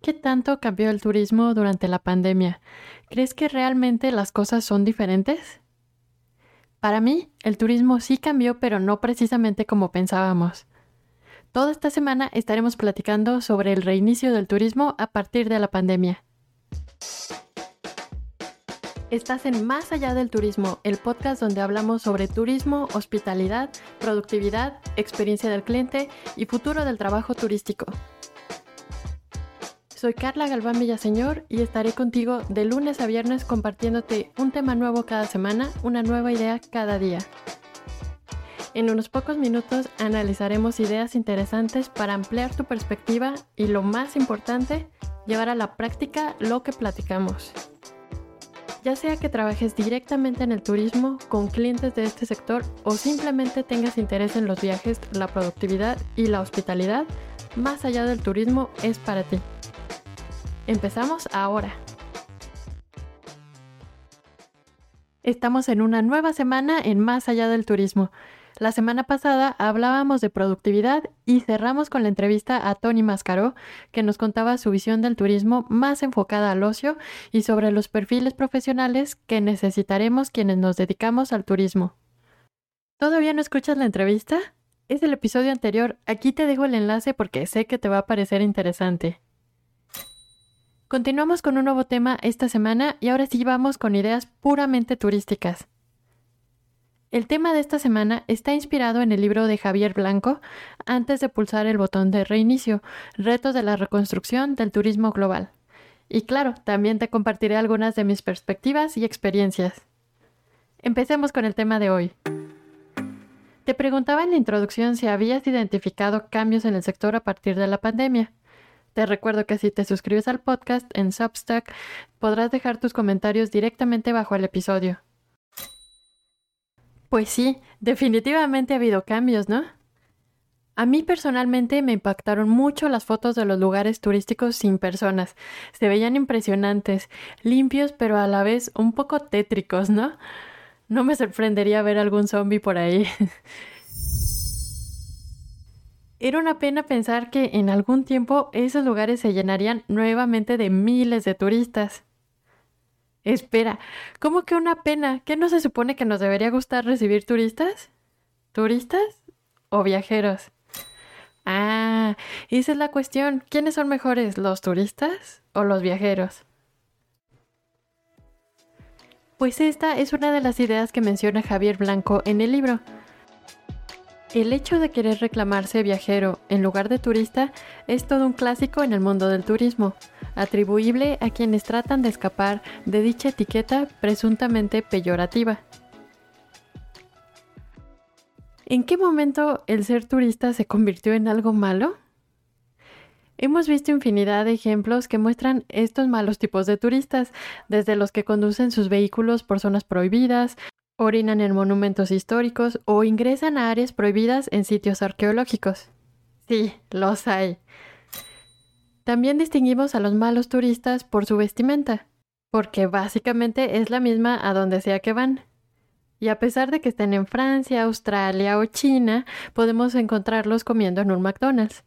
¿Qué tanto cambió el turismo durante la pandemia? ¿Crees que realmente las cosas son diferentes? Para mí, el turismo sí cambió, pero no precisamente como pensábamos. Toda esta semana estaremos platicando sobre el reinicio del turismo a partir de la pandemia. Estás en Más allá del turismo, el podcast donde hablamos sobre turismo, hospitalidad, productividad, experiencia del cliente y futuro del trabajo turístico. Soy Carla Galván Villaseñor y estaré contigo de lunes a viernes compartiéndote un tema nuevo cada semana, una nueva idea cada día. En unos pocos minutos analizaremos ideas interesantes para ampliar tu perspectiva y lo más importante, llevar a la práctica lo que platicamos. Ya sea que trabajes directamente en el turismo con clientes de este sector o simplemente tengas interés en los viajes, la productividad y la hospitalidad, más allá del turismo es para ti. Empezamos ahora. Estamos en una nueva semana en Más allá del turismo. La semana pasada hablábamos de productividad y cerramos con la entrevista a Tony Mascaró, que nos contaba su visión del turismo más enfocada al ocio y sobre los perfiles profesionales que necesitaremos quienes nos dedicamos al turismo. ¿Todavía no escuchas la entrevista? Es el episodio anterior, aquí te dejo el enlace porque sé que te va a parecer interesante. Continuamos con un nuevo tema esta semana y ahora sí vamos con ideas puramente turísticas. El tema de esta semana está inspirado en el libro de Javier Blanco, Antes de pulsar el botón de reinicio, retos de la reconstrucción del turismo global. Y claro, también te compartiré algunas de mis perspectivas y experiencias. Empecemos con el tema de hoy. Te preguntaba en la introducción si habías identificado cambios en el sector a partir de la pandemia. Te recuerdo que si te suscribes al podcast en Substack, podrás dejar tus comentarios directamente bajo el episodio. Pues sí, definitivamente ha habido cambios, ¿no? A mí personalmente me impactaron mucho las fotos de los lugares turísticos sin personas. Se veían impresionantes, limpios pero a la vez un poco tétricos, ¿no? No me sorprendería ver algún zombie por ahí. Era una pena pensar que en algún tiempo esos lugares se llenarían nuevamente de miles de turistas. Espera, ¿cómo que una pena? ¿Qué no se supone que nos debería gustar recibir turistas? ¿Turistas o viajeros? Ah, esa es la cuestión. ¿Quiénes son mejores, los turistas o los viajeros? Pues esta es una de las ideas que menciona Javier Blanco en el libro. El hecho de querer reclamarse viajero en lugar de turista es todo un clásico en el mundo del turismo, atribuible a quienes tratan de escapar de dicha etiqueta presuntamente peyorativa. ¿En qué momento el ser turista se convirtió en algo malo? Hemos visto infinidad de ejemplos que muestran estos malos tipos de turistas, desde los que conducen sus vehículos por zonas prohibidas, orinan en monumentos históricos o ingresan a áreas prohibidas en sitios arqueológicos. Sí, los hay. También distinguimos a los malos turistas por su vestimenta, porque básicamente es la misma a donde sea que van. Y a pesar de que estén en Francia, Australia o China, podemos encontrarlos comiendo en un McDonald's.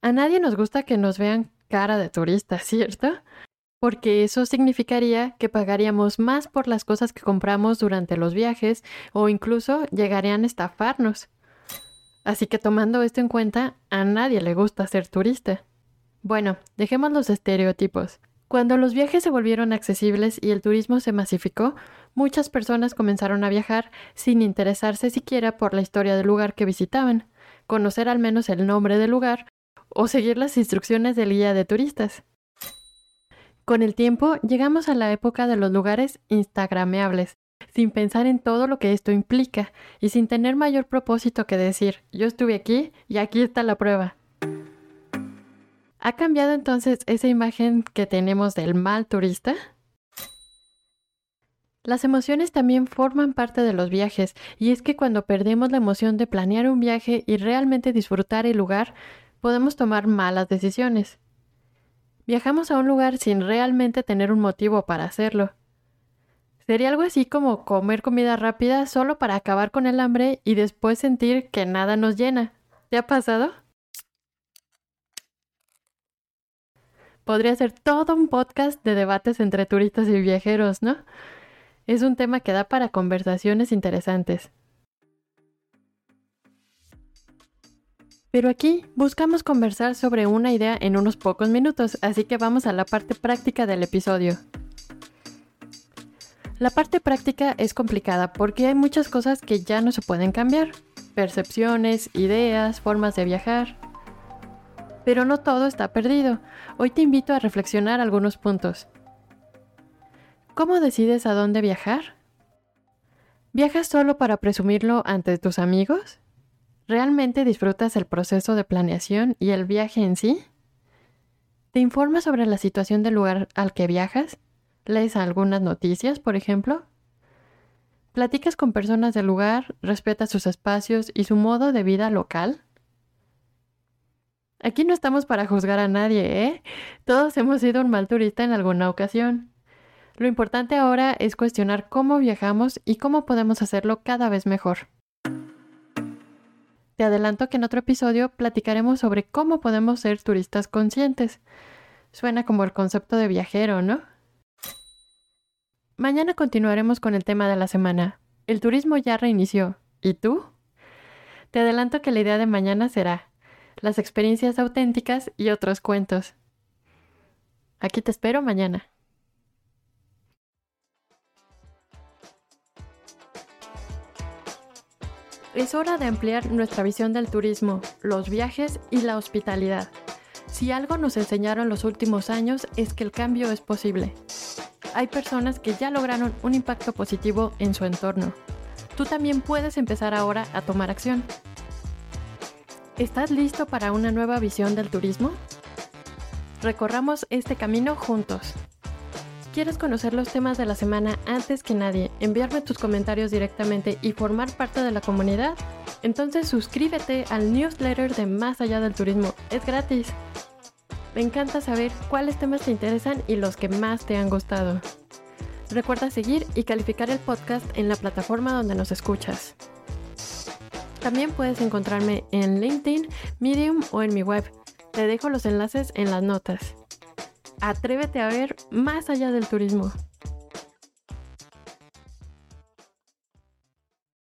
A nadie nos gusta que nos vean cara de turista, ¿cierto? Porque eso significaría que pagaríamos más por las cosas que compramos durante los viajes o incluso llegarían a estafarnos. Así que tomando esto en cuenta, a nadie le gusta ser turista. Bueno, dejemos los estereotipos. Cuando los viajes se volvieron accesibles y el turismo se masificó, muchas personas comenzaron a viajar sin interesarse siquiera por la historia del lugar que visitaban, conocer al menos el nombre del lugar o seguir las instrucciones del guía de turistas. Con el tiempo llegamos a la época de los lugares instagrameables, sin pensar en todo lo que esto implica y sin tener mayor propósito que decir, yo estuve aquí y aquí está la prueba. ¿Ha cambiado entonces esa imagen que tenemos del mal turista? Las emociones también forman parte de los viajes y es que cuando perdemos la emoción de planear un viaje y realmente disfrutar el lugar, podemos tomar malas decisiones. Viajamos a un lugar sin realmente tener un motivo para hacerlo. Sería algo así como comer comida rápida solo para acabar con el hambre y después sentir que nada nos llena. ¿Te ha pasado? podría ser todo un podcast de debates entre turistas y viajeros, ¿no? Es un tema que da para conversaciones interesantes. Pero aquí buscamos conversar sobre una idea en unos pocos minutos, así que vamos a la parte práctica del episodio. La parte práctica es complicada porque hay muchas cosas que ya no se pueden cambiar. Percepciones, ideas, formas de viajar. Pero no todo está perdido. Hoy te invito a reflexionar algunos puntos. ¿Cómo decides a dónde viajar? ¿Viajas solo para presumirlo ante tus amigos? ¿Realmente disfrutas el proceso de planeación y el viaje en sí? ¿Te informas sobre la situación del lugar al que viajas? ¿Lees algunas noticias, por ejemplo? ¿Platicas con personas del lugar? ¿Respetas sus espacios y su modo de vida local? Aquí no estamos para juzgar a nadie, ¿eh? Todos hemos sido un mal turista en alguna ocasión. Lo importante ahora es cuestionar cómo viajamos y cómo podemos hacerlo cada vez mejor. Te adelanto que en otro episodio platicaremos sobre cómo podemos ser turistas conscientes. Suena como el concepto de viajero, ¿no? Mañana continuaremos con el tema de la semana. El turismo ya reinició. ¿Y tú? Te adelanto que la idea de mañana será las experiencias auténticas y otros cuentos. Aquí te espero mañana. Es hora de ampliar nuestra visión del turismo, los viajes y la hospitalidad. Si algo nos enseñaron los últimos años es que el cambio es posible. Hay personas que ya lograron un impacto positivo en su entorno. Tú también puedes empezar ahora a tomar acción. ¿Estás listo para una nueva visión del turismo? Recorramos este camino juntos. ¿Quieres conocer los temas de la semana antes que nadie, enviarme tus comentarios directamente y formar parte de la comunidad? Entonces suscríbete al newsletter de Más Allá del Turismo. Es gratis. Me encanta saber cuáles temas te interesan y los que más te han gustado. Recuerda seguir y calificar el podcast en la plataforma donde nos escuchas. También puedes encontrarme en LinkedIn, Medium o en mi web. Te dejo los enlaces en las notas. Atrévete a ver más allá del turismo.